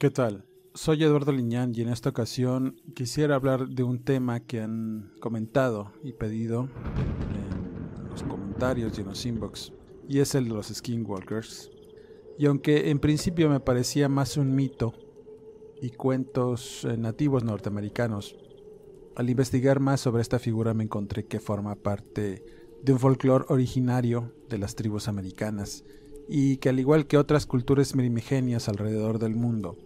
¿Qué tal? Soy Eduardo Liñán y en esta ocasión quisiera hablar de un tema que han comentado y pedido en los comentarios y en los inbox, y es el de los skinwalkers. Y aunque en principio me parecía más un mito y cuentos eh, nativos norteamericanos, al investigar más sobre esta figura me encontré que forma parte de un folclore originario de las tribus americanas y que al igual que otras culturas primigenias alrededor del mundo,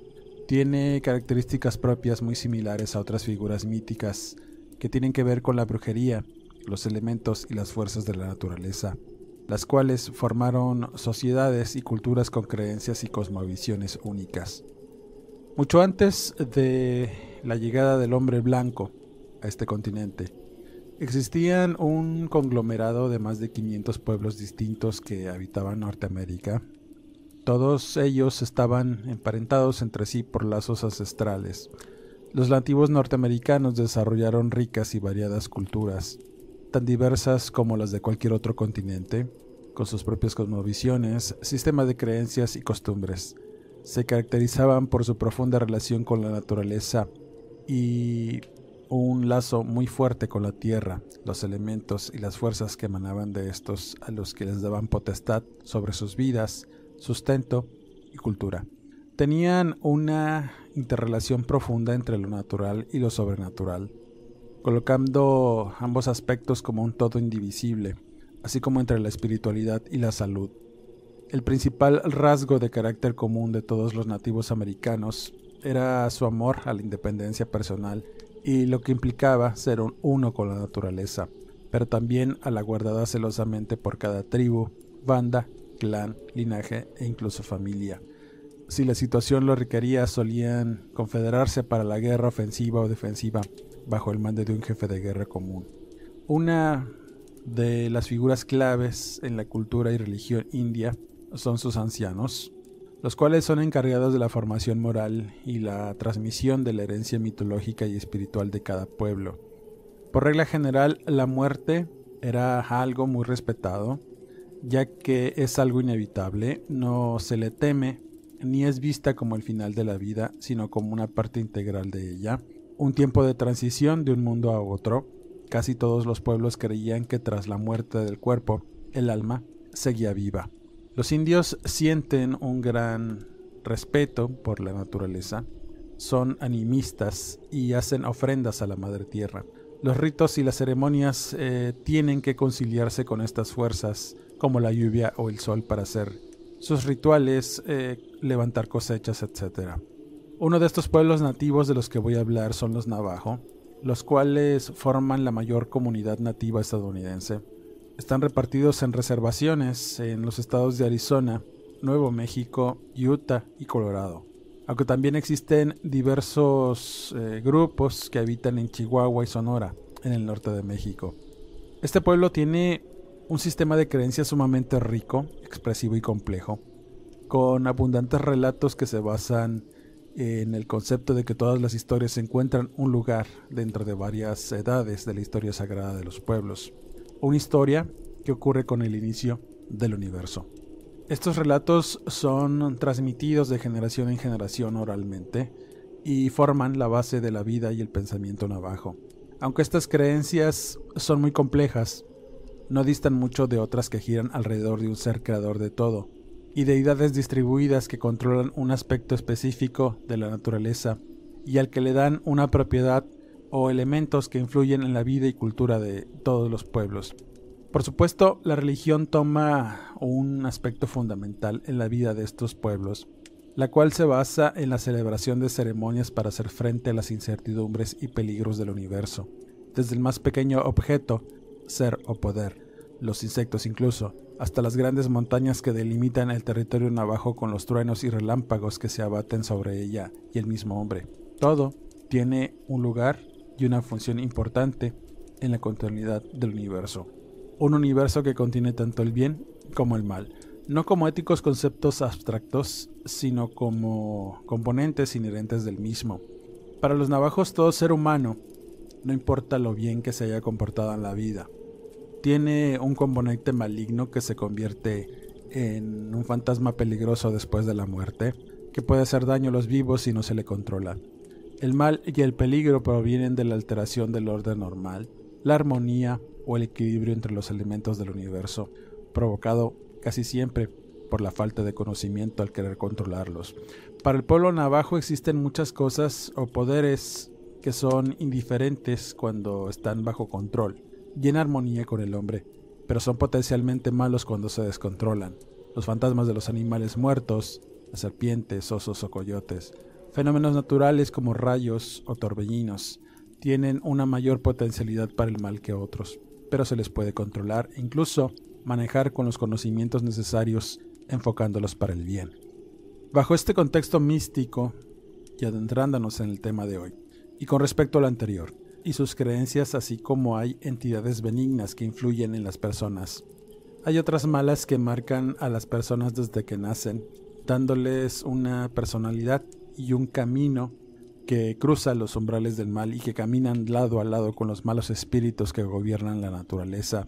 tiene características propias muy similares a otras figuras míticas que tienen que ver con la brujería, los elementos y las fuerzas de la naturaleza, las cuales formaron sociedades y culturas con creencias y cosmovisiones únicas. Mucho antes de la llegada del hombre blanco a este continente, existían un conglomerado de más de 500 pueblos distintos que habitaban Norteamérica todos ellos estaban emparentados entre sí por lazos ancestrales. Los nativos norteamericanos desarrollaron ricas y variadas culturas, tan diversas como las de cualquier otro continente, con sus propias cosmovisiones, sistema de creencias y costumbres. Se caracterizaban por su profunda relación con la naturaleza y un lazo muy fuerte con la tierra, los elementos y las fuerzas que emanaban de estos a los que les daban potestad sobre sus vidas, sustento y cultura. Tenían una interrelación profunda entre lo natural y lo sobrenatural, colocando ambos aspectos como un todo indivisible, así como entre la espiritualidad y la salud. El principal rasgo de carácter común de todos los nativos americanos era su amor a la independencia personal y lo que implicaba ser un uno con la naturaleza, pero también a la guardada celosamente por cada tribu, banda clan, linaje e incluso familia. Si la situación lo requería, solían confederarse para la guerra ofensiva o defensiva bajo el mando de un jefe de guerra común. Una de las figuras claves en la cultura y religión india son sus ancianos, los cuales son encargados de la formación moral y la transmisión de la herencia mitológica y espiritual de cada pueblo. Por regla general, la muerte era algo muy respetado, ya que es algo inevitable, no se le teme ni es vista como el final de la vida, sino como una parte integral de ella, un tiempo de transición de un mundo a otro. Casi todos los pueblos creían que tras la muerte del cuerpo, el alma seguía viva. Los indios sienten un gran respeto por la naturaleza, son animistas y hacen ofrendas a la Madre Tierra. Los ritos y las ceremonias eh, tienen que conciliarse con estas fuerzas como la lluvia o el sol para hacer sus rituales, eh, levantar cosechas, etc. Uno de estos pueblos nativos de los que voy a hablar son los Navajo, los cuales forman la mayor comunidad nativa estadounidense. Están repartidos en reservaciones en los estados de Arizona, Nuevo México, Utah y Colorado, aunque también existen diversos eh, grupos que habitan en Chihuahua y Sonora, en el norte de México. Este pueblo tiene un sistema de creencias sumamente rico, expresivo y complejo, con abundantes relatos que se basan en el concepto de que todas las historias encuentran un lugar dentro de varias edades de la historia sagrada de los pueblos. Una historia que ocurre con el inicio del universo. Estos relatos son transmitidos de generación en generación oralmente y forman la base de la vida y el pensamiento navajo. Aunque estas creencias son muy complejas, no distan mucho de otras que giran alrededor de un ser creador de todo, y deidades distribuidas que controlan un aspecto específico de la naturaleza y al que le dan una propiedad o elementos que influyen en la vida y cultura de todos los pueblos. Por supuesto, la religión toma un aspecto fundamental en la vida de estos pueblos, la cual se basa en la celebración de ceremonias para hacer frente a las incertidumbres y peligros del universo, desde el más pequeño objeto, ser o poder, los insectos incluso, hasta las grandes montañas que delimitan el territorio navajo con los truenos y relámpagos que se abaten sobre ella y el mismo hombre. Todo tiene un lugar y una función importante en la continuidad del universo un universo que contiene tanto el bien como el mal, no como éticos conceptos abstractos, sino como componentes inherentes del mismo. Para los navajos todo ser humano, no importa lo bien que se haya comportado en la vida, tiene un componente maligno que se convierte en un fantasma peligroso después de la muerte, que puede hacer daño a los vivos si no se le controla. El mal y el peligro provienen de la alteración del orden normal, la armonía o el equilibrio entre los elementos del universo, provocado casi siempre por la falta de conocimiento al querer controlarlos. Para el pueblo navajo existen muchas cosas o poderes que son indiferentes cuando están bajo control y armonía con el hombre, pero son potencialmente malos cuando se descontrolan. Los fantasmas de los animales muertos, las serpientes, osos o coyotes, fenómenos naturales como rayos o torbellinos, tienen una mayor potencialidad para el mal que otros pero se les puede controlar e incluso manejar con los conocimientos necesarios enfocándolos para el bien. Bajo este contexto místico, y adentrándonos en el tema de hoy, y con respecto a lo anterior, y sus creencias así como hay entidades benignas que influyen en las personas, hay otras malas que marcan a las personas desde que nacen, dándoles una personalidad y un camino que cruza los umbrales del mal y que caminan lado a lado con los malos espíritus que gobiernan la naturaleza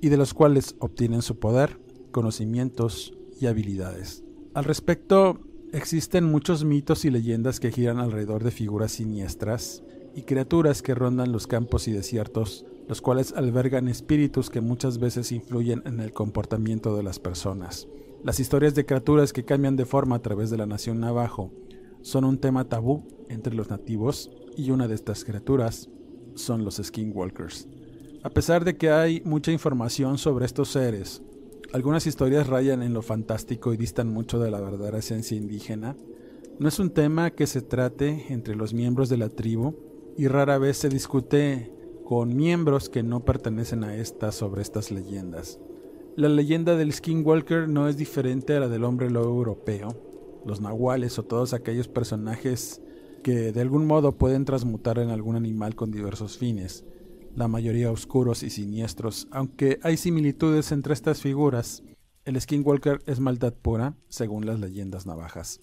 y de los cuales obtienen su poder, conocimientos y habilidades. Al respecto, existen muchos mitos y leyendas que giran alrededor de figuras siniestras y criaturas que rondan los campos y desiertos, los cuales albergan espíritus que muchas veces influyen en el comportamiento de las personas. Las historias de criaturas que cambian de forma a través de la nación navajo son un tema tabú entre los nativos y una de estas criaturas son los skinwalkers. A pesar de que hay mucha información sobre estos seres, algunas historias rayan en lo fantástico y distan mucho de la verdadera esencia indígena. No es un tema que se trate entre los miembros de la tribu y rara vez se discute con miembros que no pertenecen a esta sobre estas leyendas. La leyenda del skinwalker no es diferente a la del hombre lobo europeo, los nahuales o todos aquellos personajes que de algún modo pueden transmutar en algún animal con diversos fines, la mayoría oscuros y siniestros, aunque hay similitudes entre estas figuras. El Skinwalker es maldad pura, según las leyendas navajas.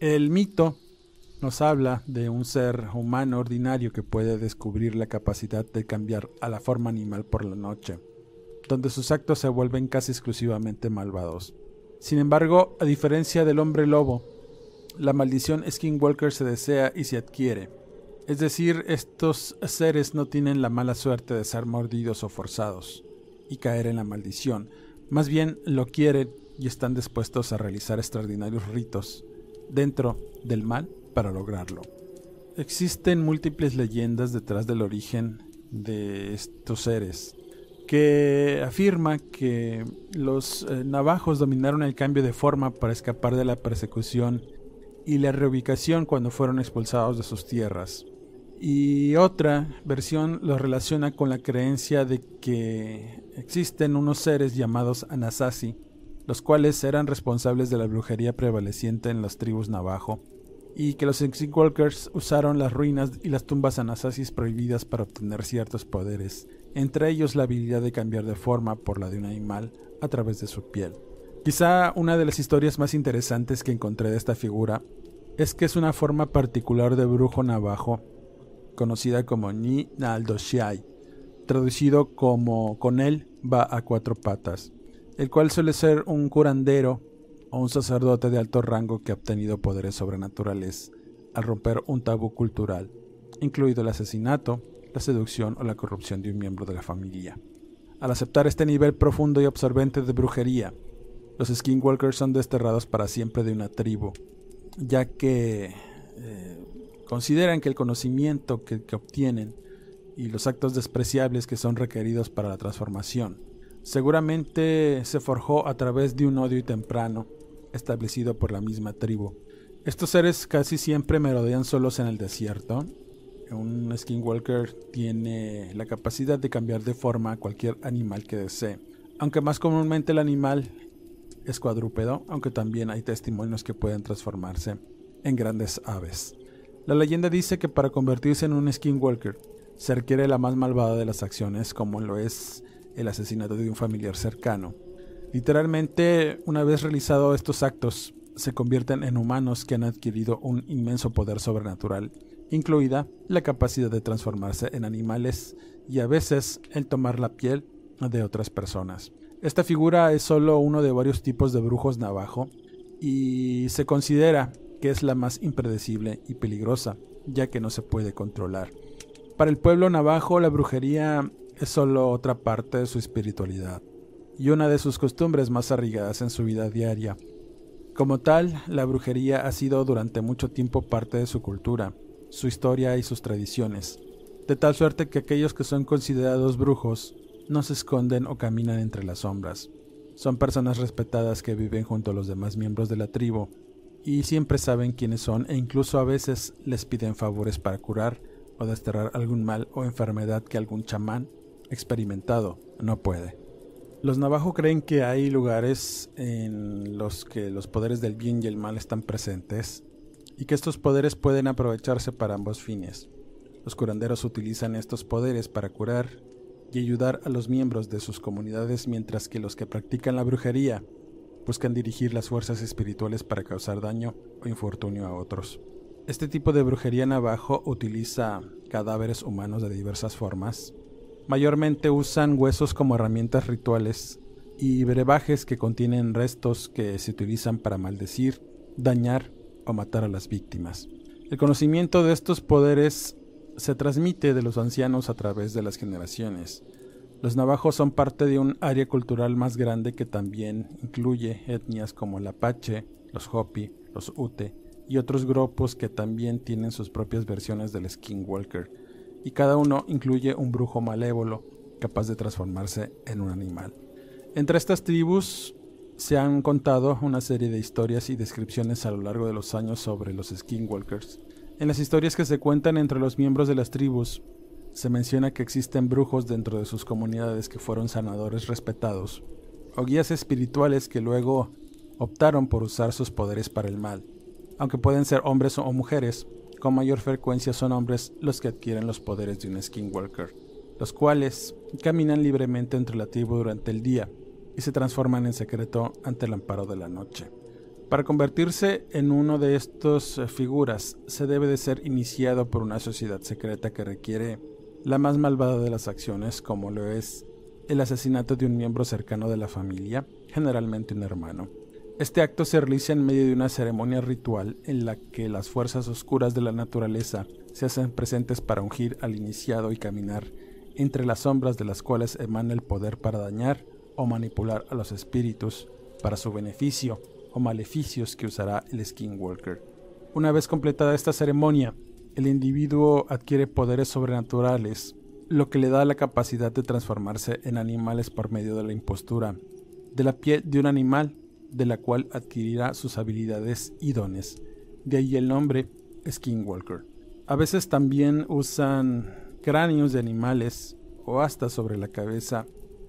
El mito nos habla de un ser humano ordinario que puede descubrir la capacidad de cambiar a la forma animal por la noche, donde sus actos se vuelven casi exclusivamente malvados. Sin embargo, a diferencia del hombre lobo, la maldición Skinwalker se desea y se adquiere. Es decir, estos seres no tienen la mala suerte de ser mordidos o forzados y caer en la maldición, más bien lo quieren y están dispuestos a realizar extraordinarios ritos dentro del mal para lograrlo. Existen múltiples leyendas detrás del origen de estos seres que afirma que los eh, navajos dominaron el cambio de forma para escapar de la persecución y la reubicación cuando fueron expulsados de sus tierras. Y otra versión lo relaciona con la creencia de que existen unos seres llamados Anasazi, los cuales eran responsables de la brujería prevaleciente en las tribus navajo, y que los Walkers usaron las ruinas y las tumbas Anasazis prohibidas para obtener ciertos poderes, entre ellos la habilidad de cambiar de forma por la de un animal a través de su piel. Quizá una de las historias más interesantes que encontré de esta figura es que es una forma particular de brujo navajo conocida como Ni Naldoshiai, traducido como con él va a cuatro patas, el cual suele ser un curandero o un sacerdote de alto rango que ha obtenido poderes sobrenaturales al romper un tabú cultural, incluido el asesinato, la seducción o la corrupción de un miembro de la familia. Al aceptar este nivel profundo y absorbente de brujería, los skinwalkers son desterrados para siempre de una tribu, ya que eh, Consideran que el conocimiento que, obtienen y los actos despreciables que son requeridos para la transformación seguramente se forjó a través de un odio temprano establecido por la misma tribu. Estos seres casi siempre merodean solos en el desierto. Un skinwalker tiene la capacidad de cambiar de forma a cualquier animal que desee, aunque más comúnmente el animal es cuadrúpedo, aunque también hay testimonios que pueden transformarse en grandes aves. La leyenda dice que para convertirse en un skinwalker se requiere la más malvada de las acciones, como lo es el asesinato de un familiar cercano. Literalmente, una vez realizado estos actos, se convierten en humanos que han adquirido un inmenso poder sobrenatural, incluida la capacidad de transformarse en animales y a veces el tomar la piel de otras personas. Esta figura es solo uno de varios tipos de brujos navajo y se considera que es la más impredecible y peligrosa, ya que no se puede controlar. Para el pueblo navajo la brujería es solo otra parte de su espiritualidad y una de sus costumbres más arraigadas en su vida diaria. Como tal, la brujería ha sido durante mucho tiempo parte de su cultura, su historia y sus tradiciones, de tal suerte que aquellos que son considerados brujos no se esconden o caminan entre las sombras. Son personas respetadas que viven junto a los demás miembros de la tribu y siempre saben quiénes son e incluso a veces les piden favores para curar o desterrar algún mal o enfermedad que algún chamán experimentado no puede. Los navajo creen que hay lugares en los que los poderes del bien y el mal están presentes y que estos poderes pueden aprovecharse para ambos fines. Los curanderos utilizan estos poderes para curar y ayudar a los miembros de sus comunidades mientras que los que practican la brujería buscan dirigir las fuerzas espirituales para causar daño o infortunio a otros. Este tipo de brujería navajo utiliza cadáveres humanos de diversas formas. Mayormente usan huesos como herramientas rituales y brebajes que contienen restos que se utilizan para maldecir, dañar o matar a las víctimas. El conocimiento de estos poderes se transmite de los ancianos a través de las generaciones. Los navajos son parte de un área cultural más grande que también incluye etnias como el Apache, los Hopi, los Ute y otros grupos que también tienen sus propias versiones del Skinwalker, y cada uno incluye un brujo malévolo capaz de transformarse en un animal. Entre estas tribus se han contado una serie de historias y descripciones a lo largo de los años sobre los skinwalkers. En las historias que se cuentan entre los miembros de las tribus, se menciona que existen brujos dentro de sus comunidades que fueron sanadores respetados, o guías espirituales que luego optaron por usar sus poderes para el mal. Aunque pueden ser hombres o mujeres, con mayor frecuencia son hombres los que adquieren los poderes de un skinwalker los cuales caminan libremente entre la tribu durante el día y se transforman en secreto ante el amparo de la noche. Para convertirse en uno de estas eh, figuras se debe de ser iniciado por una sociedad secreta que requiere la más malvada de las acciones, como lo es el asesinato de un miembro cercano de la familia, generalmente un hermano. Este acto se realiza en medio de una ceremonia ritual en la que las fuerzas oscuras de la naturaleza se hacen presentes para ungir al iniciado y caminar entre las sombras de las cuales emana el poder para dañar o manipular a los espíritus para su beneficio o maleficios que usará el Skinwalker. Una vez completada esta ceremonia, el individuo adquiere poderes sobrenaturales, lo que le da la capacidad de transformarse en animales por medio de la impostura de la piel de un animal, de la cual adquirirá sus habilidades y dones. De ahí el nombre Skinwalker. A veces también usan cráneos de animales o hasta sobre la cabeza,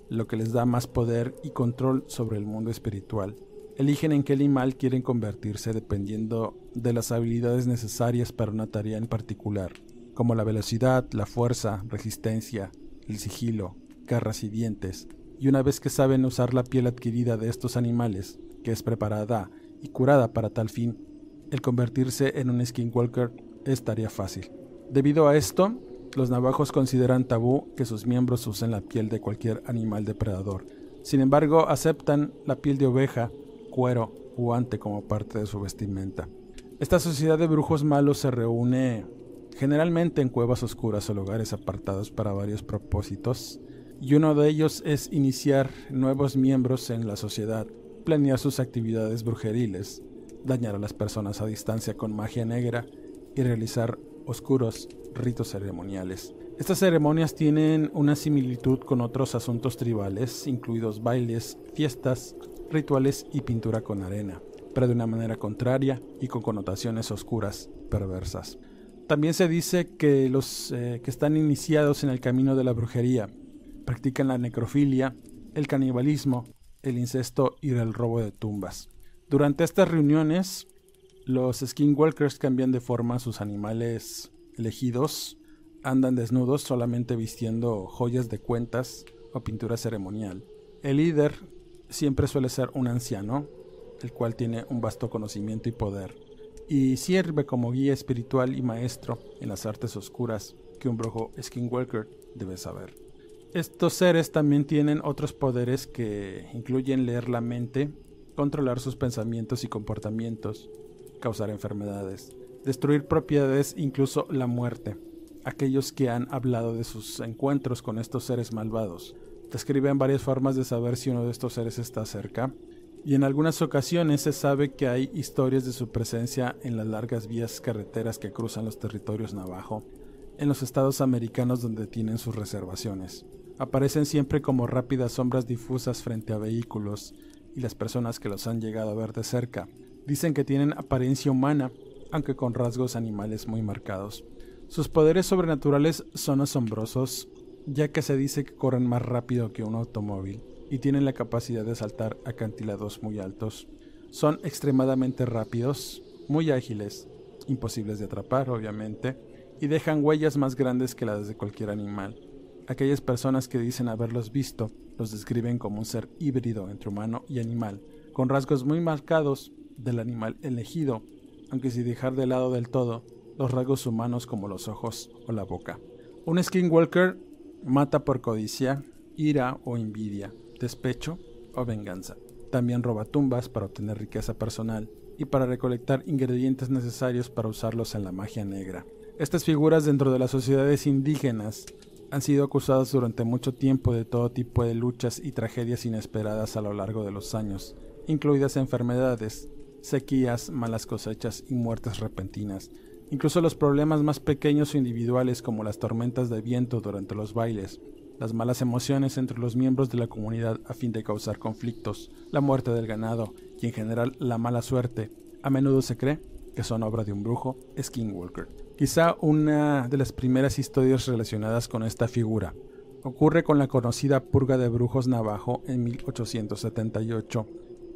lo que les da más poder y control sobre el mundo espiritual. Eligen en qué animal quieren convertirse dependiendo de las habilidades necesarias para una tarea en particular, como la velocidad, la fuerza, resistencia, el sigilo, garras y dientes. Y una vez que saben usar la piel adquirida de estos animales, que es preparada y curada para tal fin, el convertirse en un skinwalker es tarea fácil. Debido a esto, los navajos consideran tabú que sus miembros usen la piel de cualquier animal depredador. Sin embargo, aceptan la piel de oveja, cuero o ante como parte de su vestimenta. Esta sociedad de brujos malos se reúne generalmente en cuevas oscuras o lugares apartados para varios propósitos, y uno de ellos es iniciar nuevos miembros en la sociedad, planear sus actividades brujeriles, dañar a las personas a distancia con magia negra y realizar oscuros ritos ceremoniales. Estas ceremonias tienen una similitud con otros asuntos tribales, incluidos bailes, fiestas, rituales y pintura con arena, pero de una manera contraria y con connotaciones oscuras, perversas. También se dice que los eh, que están iniciados en el camino de la brujería practican la necrofilia, el canibalismo, el incesto y el robo de tumbas. Durante estas reuniones, los skinwalkers cambian de forma a sus animales elegidos andan desnudos solamente vistiendo joyas de cuentas o pintura ceremonial. El líder siempre suele ser un anciano, el cual tiene un vasto conocimiento y poder, y sirve como guía espiritual y maestro en las artes oscuras que un brujo skinwalker debe saber. Estos seres también tienen otros poderes que incluyen leer la mente, controlar sus pensamientos y comportamientos, causar enfermedades, destruir propiedades, incluso la muerte. Aquellos que han hablado de sus encuentros con estos seres malvados describen varias formas de saber si uno de estos seres está cerca, y en algunas ocasiones se sabe que hay historias de su presencia en las largas vías carreteras que cruzan los territorios navajo, en los estados americanos donde tienen sus reservaciones. Aparecen siempre como rápidas sombras difusas frente a vehículos, y las personas que los han llegado a ver de cerca dicen que tienen apariencia humana aunque con rasgos animales muy marcados. Sus poderes sobrenaturales son asombrosos, ya que se dice que corren más rápido que un automóvil y tienen la capacidad de saltar acantilados muy altos. Son extremadamente rápidos, muy ágiles, imposibles de atrapar, obviamente, y dejan huellas más grandes que las de cualquier animal. Aquellas personas que dicen haberlos visto los describen como un ser híbrido entre humano y animal, con rasgos muy marcados del animal elegido aunque sin dejar de lado del todo los rasgos humanos como los ojos o la boca. Un skinwalker mata por codicia, ira o envidia, despecho, o venganza. También roba tumbas para obtener riqueza personal y para recolectar ingredientes necesarios para usarlos en la magia negra. Estas figuras dentro de las sociedades indígenas han sido acusadas durante mucho tiempo de todo tipo de luchas y tragedias inesperadas a lo largo de los años, incluidas enfermedades, sequías, malas cosechas y muertes repentinas. Incluso los problemas más pequeños o individuales como las tormentas de viento durante los bailes, las malas emociones entre los miembros de la comunidad a fin de causar conflictos, la muerte del ganado y en general la mala suerte, a menudo se cree que son obra de un brujo, Skinwalker. Quizá una de las primeras historias relacionadas con esta figura ocurre con la conocida purga de brujos navajo en 1878,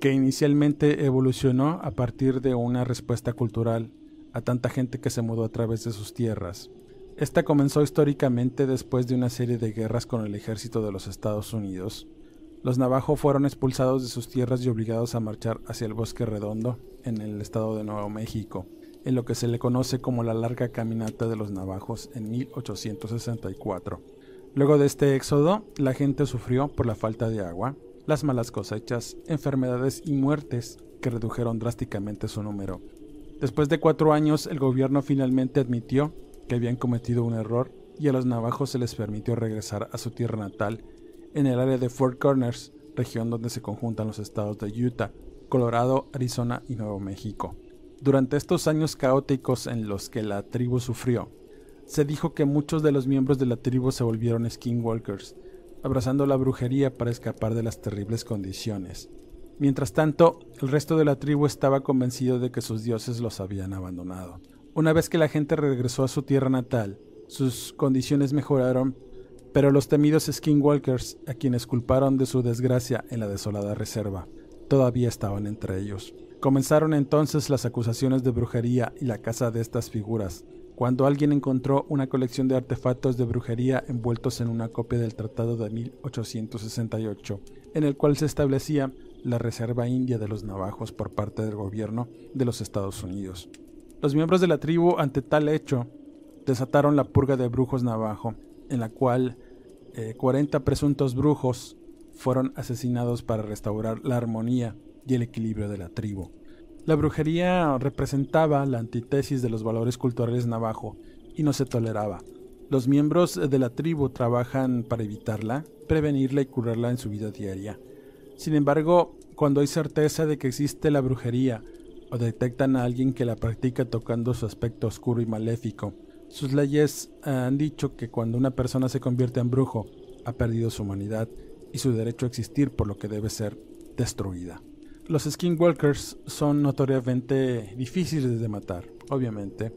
que inicialmente evolucionó a partir de una respuesta cultural a tanta gente que se mudó a través de sus tierras. Esta comenzó históricamente después de una serie de guerras con el ejército de los Estados Unidos. Los navajos fueron expulsados de sus tierras y obligados a marchar hacia el Bosque Redondo, en el estado de Nuevo México, en lo que se le conoce como la Larga Caminata de los Navajos en 1864. Luego de este éxodo, la gente sufrió por la falta de agua, las malas cosechas, enfermedades y muertes que redujeron drásticamente su número. Después de cuatro años, el gobierno finalmente admitió que habían cometido un error y a los navajos se les permitió regresar a su tierra natal en el área de Fort Corners, región donde se conjuntan los estados de Utah, Colorado, Arizona y Nuevo México. Durante estos años caóticos en los que la tribu sufrió, se dijo que muchos de los miembros de la tribu se volvieron skinwalkers, abrazando la brujería para escapar de las terribles condiciones. Mientras tanto, el resto de la tribu estaba convencido de que sus dioses los habían abandonado. Una vez que la gente regresó a su tierra natal, sus condiciones mejoraron, pero los temidos skinwalkers, a quienes culparon de su desgracia en la desolada reserva, todavía estaban entre ellos. Comenzaron entonces las acusaciones de brujería y la caza de estas figuras, cuando alguien encontró una colección de artefactos de brujería envueltos en una copia del Tratado de 1868, en el cual se establecía la Reserva India de los Navajos por parte del gobierno de los Estados Unidos. Los miembros de la tribu, ante tal hecho, desataron la purga de brujos navajo, en la cual 40 eh, presuntos brujos fueron asesinados para restaurar la armonía y el equilibrio de la tribu. La brujería representaba la antítesis de los valores culturales navajo y no se toleraba. Los miembros de la tribu trabajan para evitarla, prevenirla y curarla en su vida diaria. Sin embargo, cuando hay certeza de que existe la brujería o detectan a alguien que la practica tocando su aspecto oscuro y maléfico. Sus leyes han dicho que cuando una persona se convierte en brujo, ha perdido su humanidad y su derecho a existir, por lo que debe ser destruida. Los skinwalkers son notoriamente difíciles de matar, obviamente,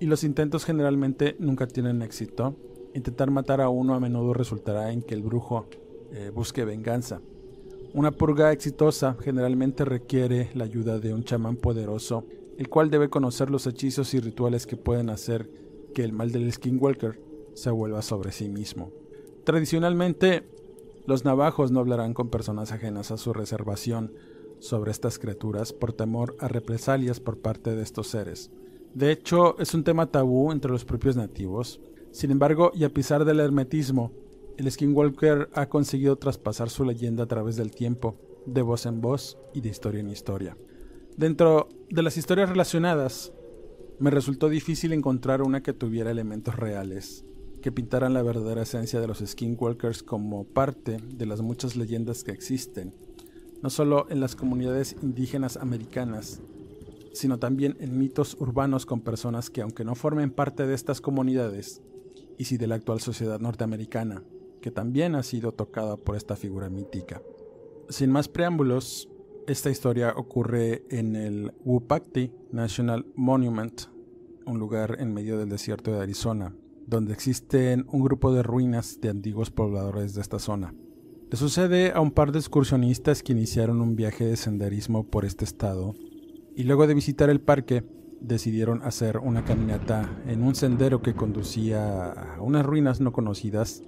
y los intentos generalmente nunca tienen éxito. Intentar matar a uno a menudo resultará en que el brujo eh, busque venganza. Una purga exitosa generalmente requiere la ayuda de un chamán poderoso, el cual debe conocer los hechizos y rituales que pueden hacer que el mal del skinwalker se vuelva sobre sí mismo. Tradicionalmente, los navajos no hablarán con personas ajenas a su reservación sobre estas criaturas por temor a represalias por parte de estos seres. De hecho, es un tema tabú entre los propios nativos. Sin embargo, y a pesar del hermetismo, el Skinwalker ha conseguido traspasar su leyenda a través del tiempo, de voz en voz y de historia en historia. Dentro de las historias relacionadas, me resultó difícil encontrar una que tuviera elementos reales, que pintaran la verdadera esencia de los Skinwalkers como parte de las muchas leyendas que existen, no solo en las comunidades indígenas americanas, sino también en mitos urbanos con personas que aunque no formen parte de estas comunidades, y si de la actual sociedad norteamericana, que también ha sido tocada por esta figura mítica. Sin más preámbulos, esta historia ocurre en el Wupakti National Monument, un lugar en medio del desierto de Arizona, donde existen un grupo de ruinas de antiguos pobladores de esta zona. Le sucede a un par de excursionistas que iniciaron un viaje de senderismo por este estado y luego de visitar el parque decidieron hacer una caminata en un sendero que conducía a unas ruinas no conocidas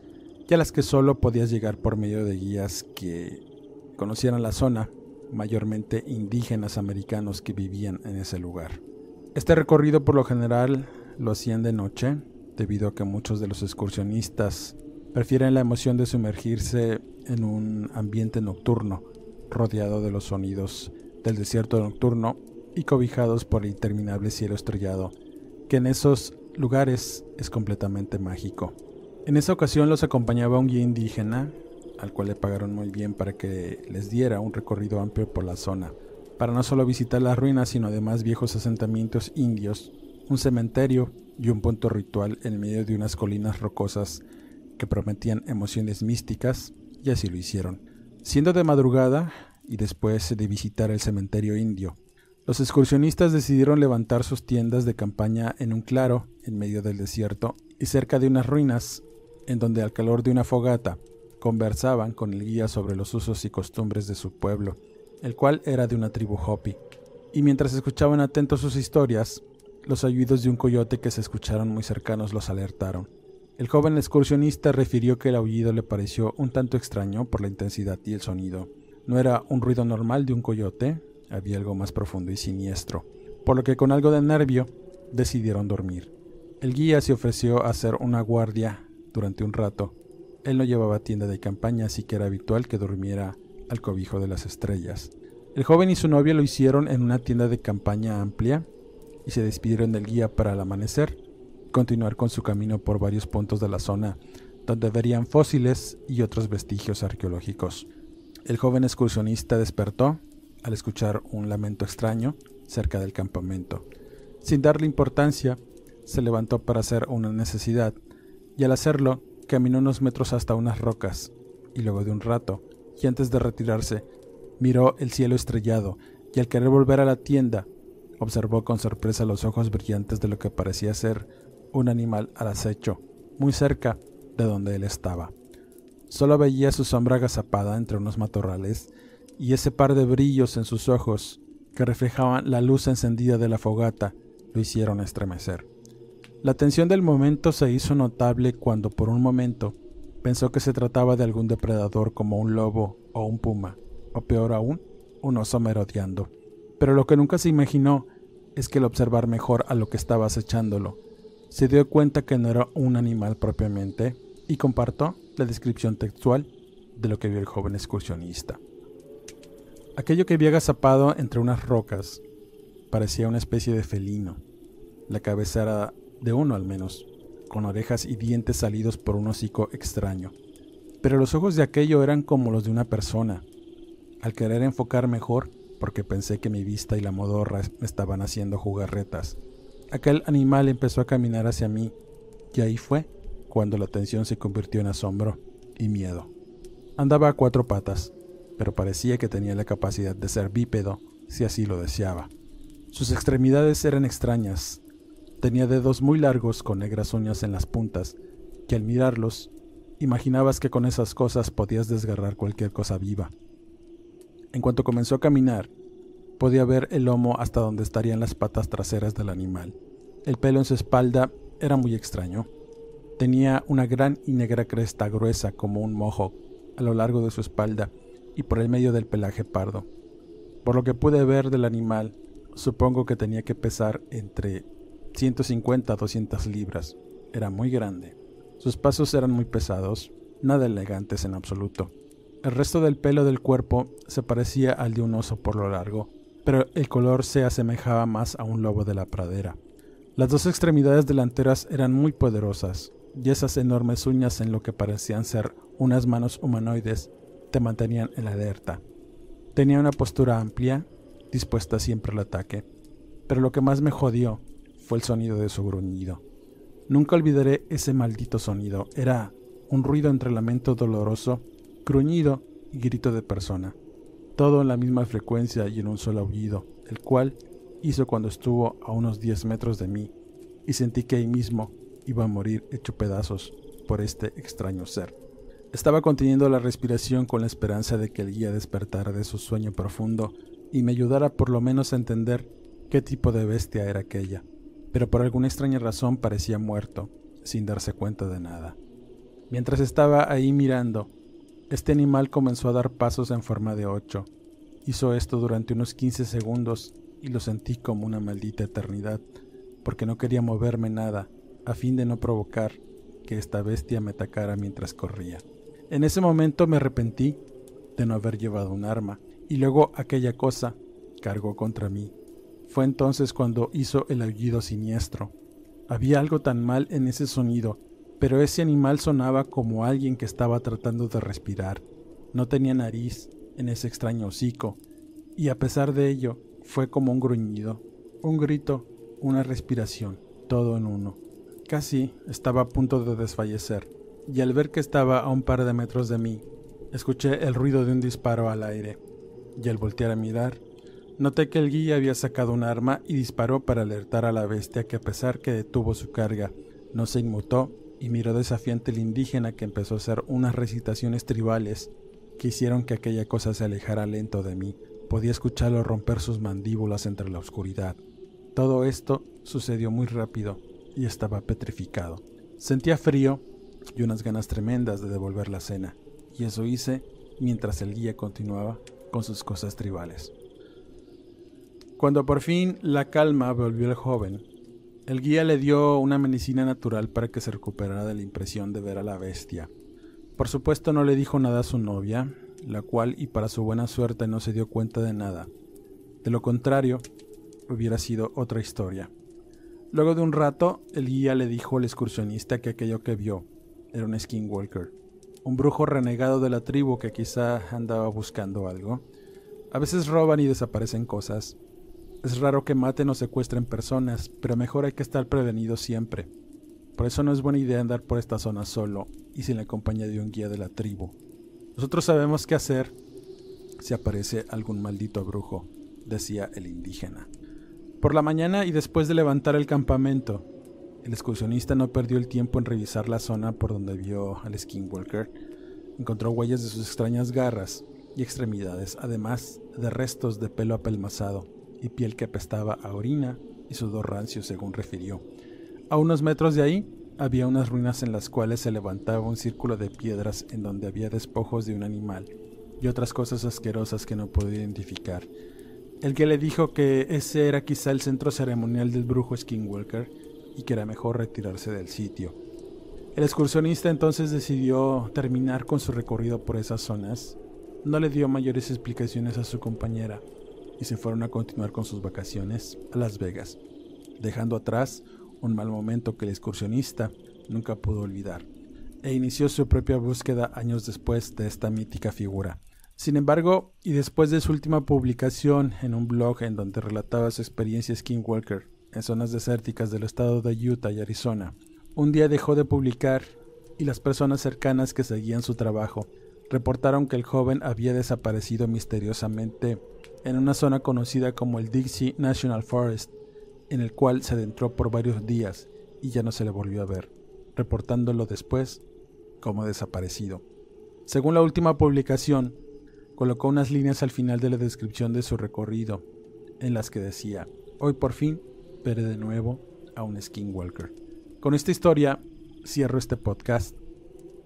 y a las que solo podías llegar por medio de guías que conocieran la zona, mayormente indígenas americanos que vivían en ese lugar. Este recorrido por lo general lo hacían de noche, debido a que muchos de los excursionistas prefieren la emoción de sumergirse en un ambiente nocturno rodeado de los sonidos del desierto nocturno y cobijados por el interminable cielo estrellado, que en esos lugares es completamente mágico. En esa ocasión los acompañaba un guía indígena, al cual le pagaron muy bien para que les diera un recorrido amplio por la zona, para no solo visitar las ruinas, sino además viejos asentamientos indios, un cementerio y un punto ritual en medio de unas colinas rocosas que prometían emociones místicas, y así lo hicieron. Siendo de madrugada, y después de visitar el cementerio indio, los excursionistas decidieron levantar sus tiendas de campaña en un claro en medio del desierto y cerca de unas ruinas, en donde al calor de una fogata conversaban con el guía sobre los usos y costumbres de su pueblo, el cual era de una tribu Hopi. Y mientras escuchaban atentos sus historias, los aullidos de un coyote que se escucharon muy cercanos los alertaron. El joven excursionista refirió que el aullido le pareció un tanto extraño por la intensidad y el sonido. No era un ruido normal de un coyote, había algo más profundo y siniestro, por lo que con algo de nervio decidieron dormir. El guía se ofreció a hacer una guardia durante un rato. Él no llevaba tienda de campaña, así que era habitual que durmiera al cobijo de las estrellas. El joven y su novia lo hicieron en una tienda de campaña amplia y se despidieron del guía para el amanecer, continuar con su camino por varios puntos de la zona, donde verían fósiles y otros vestigios arqueológicos. El joven excursionista despertó al escuchar un lamento extraño cerca del campamento. Sin darle importancia, se levantó para hacer una necesidad, y al hacerlo, caminó unos metros hasta unas rocas, y luego de un rato, y antes de retirarse, miró el cielo estrellado, y al querer volver a la tienda, observó con sorpresa los ojos brillantes de lo que parecía ser un animal al acecho, muy cerca de donde él estaba. Solo veía su sombra agazapada entre unos matorrales y ese par de brillos en sus ojos que reflejaban la luz encendida de la fogata lo hicieron estremecer. La tensión del momento se hizo notable cuando por un momento pensó que se trataba de algún depredador como un lobo o un puma, o peor aún, un oso merodeando. Pero lo que nunca se imaginó es que al observar mejor a lo que estaba acechándolo, se dio cuenta que no era un animal propiamente y compartió la descripción textual de lo que vio el joven excursionista. Aquello que había agazapado entre unas rocas parecía una especie de felino. La cabeza era de uno al menos, con orejas y dientes salidos por un hocico extraño. Pero los ojos de aquello eran como los de una persona. Al querer enfocar mejor, porque pensé que mi vista y la modorra me estaban haciendo jugarretas, aquel animal empezó a caminar hacia mí, y ahí fue cuando la atención se convirtió en asombro y miedo. Andaba a cuatro patas, pero parecía que tenía la capacidad de ser bípedo si así lo deseaba. Sus extremidades eran extrañas. Tenía dedos muy largos con negras uñas en las puntas, que al mirarlos, imaginabas que con esas cosas podías desgarrar cualquier cosa viva. En cuanto comenzó a caminar, podía ver el lomo hasta donde estarían las patas traseras del animal. El pelo en su espalda era muy extraño. Tenía una gran y negra cresta gruesa como un mojo a lo largo de su espalda y por el medio del pelaje pardo. Por lo que pude ver del animal, supongo que tenía que pesar entre 150 a 200 libras. Era muy grande. Sus pasos eran muy pesados, nada elegantes en absoluto. El resto del pelo del cuerpo se parecía al de un oso por lo largo, pero el color se asemejaba más a un lobo de la pradera. Las dos extremidades delanteras eran muy poderosas, y esas enormes uñas en lo que parecían ser unas manos humanoides te mantenían en la alerta. Tenía una postura amplia, dispuesta siempre al ataque, pero lo que más me jodió fue el sonido de su gruñido. Nunca olvidaré ese maldito sonido. Era un ruido entre lamento doloroso, gruñido y grito de persona. Todo en la misma frecuencia y en un solo aullido, el cual hizo cuando estuvo a unos 10 metros de mí, y sentí que ahí mismo iba a morir hecho pedazos por este extraño ser. Estaba conteniendo la respiración con la esperanza de que el guía despertara de su sueño profundo y me ayudara por lo menos a entender qué tipo de bestia era aquella, pero por alguna extraña razón parecía muerto, sin darse cuenta de nada. Mientras estaba ahí mirando, este animal comenzó a dar pasos en forma de ocho. Hizo esto durante unos 15 segundos y lo sentí como una maldita eternidad, porque no quería moverme nada, a fin de no provocar que esta bestia me atacara mientras corría. En ese momento me arrepentí de no haber llevado un arma Y luego aquella cosa cargó contra mí. Fue entonces cuando hizo el aullido siniestro. Había algo tan mal en ese sonido, pero ese animal sonaba como alguien que estaba tratando de respirar. No tenía nariz en ese extraño hocico, y a pesar de ello, fue como un gruñido, un grito, una respiración, todo en uno. Casi estaba a punto de desfallecer, y al ver que estaba a un par de metros de mí, escuché el ruido de un disparo al aire, y al voltear a mirar, noté que el guía había sacado un arma y disparó para alertar a la bestia que a pesar que detuvo su carga, no se inmutó y miró desafiante el indígena que empezó a hacer unas recitaciones tribales que hicieron que aquella cosa se alejara lento de mí. Podía escucharlo romper sus mandíbulas entre la oscuridad. Todo esto sucedió muy rápido y estaba petrificado. Sentía frío y unas ganas tremendas de devolver la cena, y eso hice mientras el guía continuaba con sus cosas tribales. Cuando por fin la calma volvió al joven, el guía le dio una medicina natural para que se recuperara de la impresión de ver a la bestia. Por supuesto no le dijo nada a su novia, la cual y para su buena suerte no se dio cuenta de nada. De lo contrario, hubiera sido otra historia. Luego de un rato, el guía le dijo al excursionista que aquello que vio era un skinwalker, un brujo renegado de la tribu que quizá andaba buscando algo. A veces roban y desaparecen cosas. Es raro que maten o secuestren personas, pero mejor hay que estar prevenido siempre. Por eso no es buena idea andar por esta zona solo y sin la compañía de un guía de la tribu. Nosotros sabemos qué hacer si aparece algún maldito brujo, decía el indígena. Por la mañana y después de levantar el campamento, el excursionista no perdió el tiempo en revisar la zona por donde vio al skinwalker. Encontró huellas de sus extrañas garras y extremidades, además de restos de pelo apelmazado y piel que apestaba a orina y sudor rancio, según refirió. A unos metros de ahí había unas ruinas en las cuales se levantaba un círculo de piedras en donde había despojos de un animal y otras cosas asquerosas que no podía identificar. El que le dijo que ese era quizá el centro ceremonial del brujo Skinwalker y que era mejor retirarse del sitio. El excursionista entonces decidió terminar con su recorrido por esas zonas. No le dio mayores explicaciones a su compañera y se fueron a continuar con sus vacaciones a Las Vegas, dejando atrás un mal momento que el excursionista nunca pudo olvidar, e inició su propia búsqueda años después de esta mítica figura. Sin embargo, y después de su última publicación en un blog en donde relataba su experiencia skinwalker en zonas desérticas del estado de Utah y Arizona, un día dejó de publicar y las personas cercanas que seguían su trabajo reportaron que el joven había desaparecido misteriosamente en una zona conocida como el Dixie National Forest en el cual se adentró por varios días y ya no se le volvió a ver, reportándolo después como desaparecido. Según la última publicación, colocó unas líneas al final de la descripción de su recorrido, en las que decía, hoy por fin veré de nuevo a un skinwalker. Con esta historia cierro este podcast.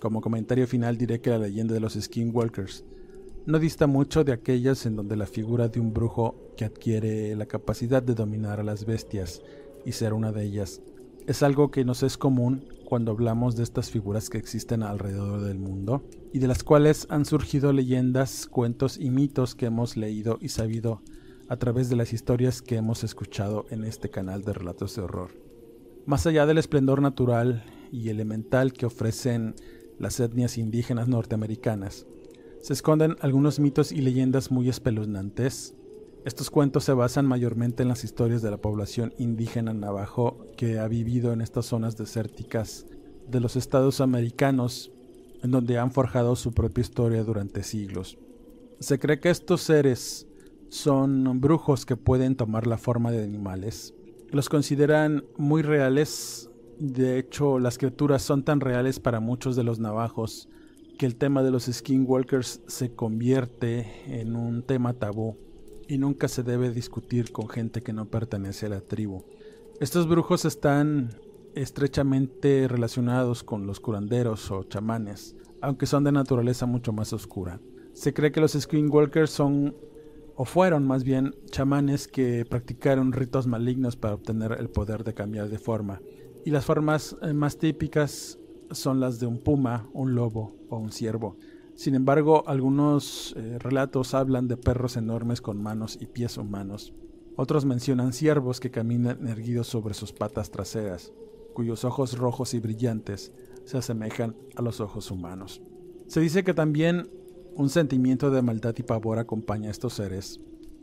Como comentario final diré que la leyenda de los skinwalkers no dista mucho de aquellas en donde la figura de un brujo que adquiere la capacidad de dominar a las bestias y ser una de ellas es algo que nos es común cuando hablamos de estas figuras que existen alrededor del mundo y de las cuales han surgido leyendas, cuentos y mitos que hemos leído y sabido a través de las historias que hemos escuchado en este canal de relatos de horror. Más allá del esplendor natural y elemental que ofrecen las etnias indígenas norteamericanas, se esconden algunos mitos y leyendas muy espeluznantes. Estos cuentos se basan mayormente en las historias de la población indígena navajo que ha vivido en estas zonas desérticas de los estados americanos, en donde han forjado su propia historia durante siglos. Se cree que estos seres son brujos que pueden tomar la forma de animales. Los consideran muy reales. De hecho, las criaturas son tan reales para muchos de los navajos que el tema de los skinwalkers se convierte en un tema tabú y nunca se debe discutir con gente que no pertenece a la tribu. Estos brujos están estrechamente relacionados con los curanderos o chamanes, aunque son de naturaleza mucho más oscura. Se cree que los skinwalkers son o fueron más bien chamanes que practicaron ritos malignos para obtener el poder de cambiar de forma. Y las formas eh, más típicas son las de un puma, un lobo o un ciervo. Sin embargo, algunos eh, relatos hablan de perros enormes con manos y pies humanos. Otros mencionan ciervos que caminan erguidos sobre sus patas traseras, cuyos ojos rojos y brillantes se asemejan a los ojos humanos. Se dice que también un sentimiento de maldad y pavor acompaña a estos seres,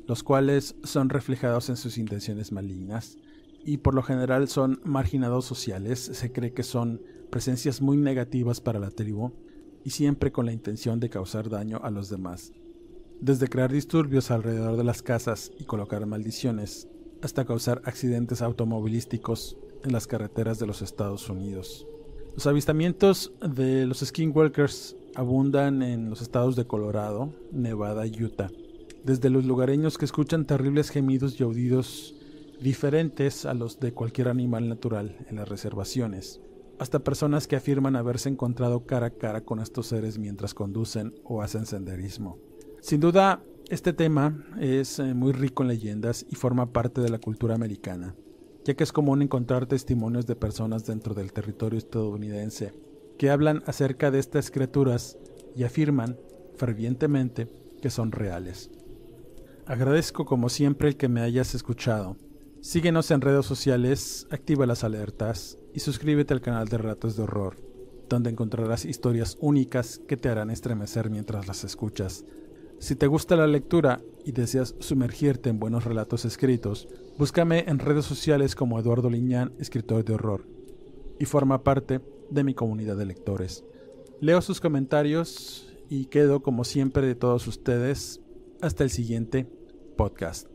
los cuales son reflejados en sus intenciones malignas y por lo general son marginados sociales, se cree que son presencias muy negativas para la tribu y siempre con la intención de causar daño a los demás. Desde crear disturbios alrededor de las casas y colocar maldiciones, hasta causar accidentes automovilísticos en las carreteras de los Estados Unidos. Los avistamientos de los skinwalkers abundan en los estados de Colorado, Nevada y Utah, desde los lugareños que escuchan terribles gemidos y aullidos diferentes a los de cualquier animal natural en las reservaciones, hasta personas que afirman haberse encontrado cara a cara con estos seres mientras conducen o hacen senderismo. Sin duda, este tema es eh, muy rico en leyendas y forma parte de la cultura americana, ya que es común encontrar testimonios de personas dentro del territorio estadounidense que hablan acerca de estas criaturas y afirman fervientemente que son reales. Agradezco como siempre el que me hayas escuchado. Síguenos en redes sociales, activa las alertas y suscríbete al canal de Ratos de Horror, donde encontrarás historias únicas que te harán estremecer mientras las escuchas. Si te gusta la lectura y deseas sumergirte en buenos relatos escritos, búscame en redes sociales como Eduardo Liñán, escritor de horror, y forma parte de mi comunidad de lectores. Leo sus comentarios y quedo como siempre de todos ustedes hasta el siguiente podcast.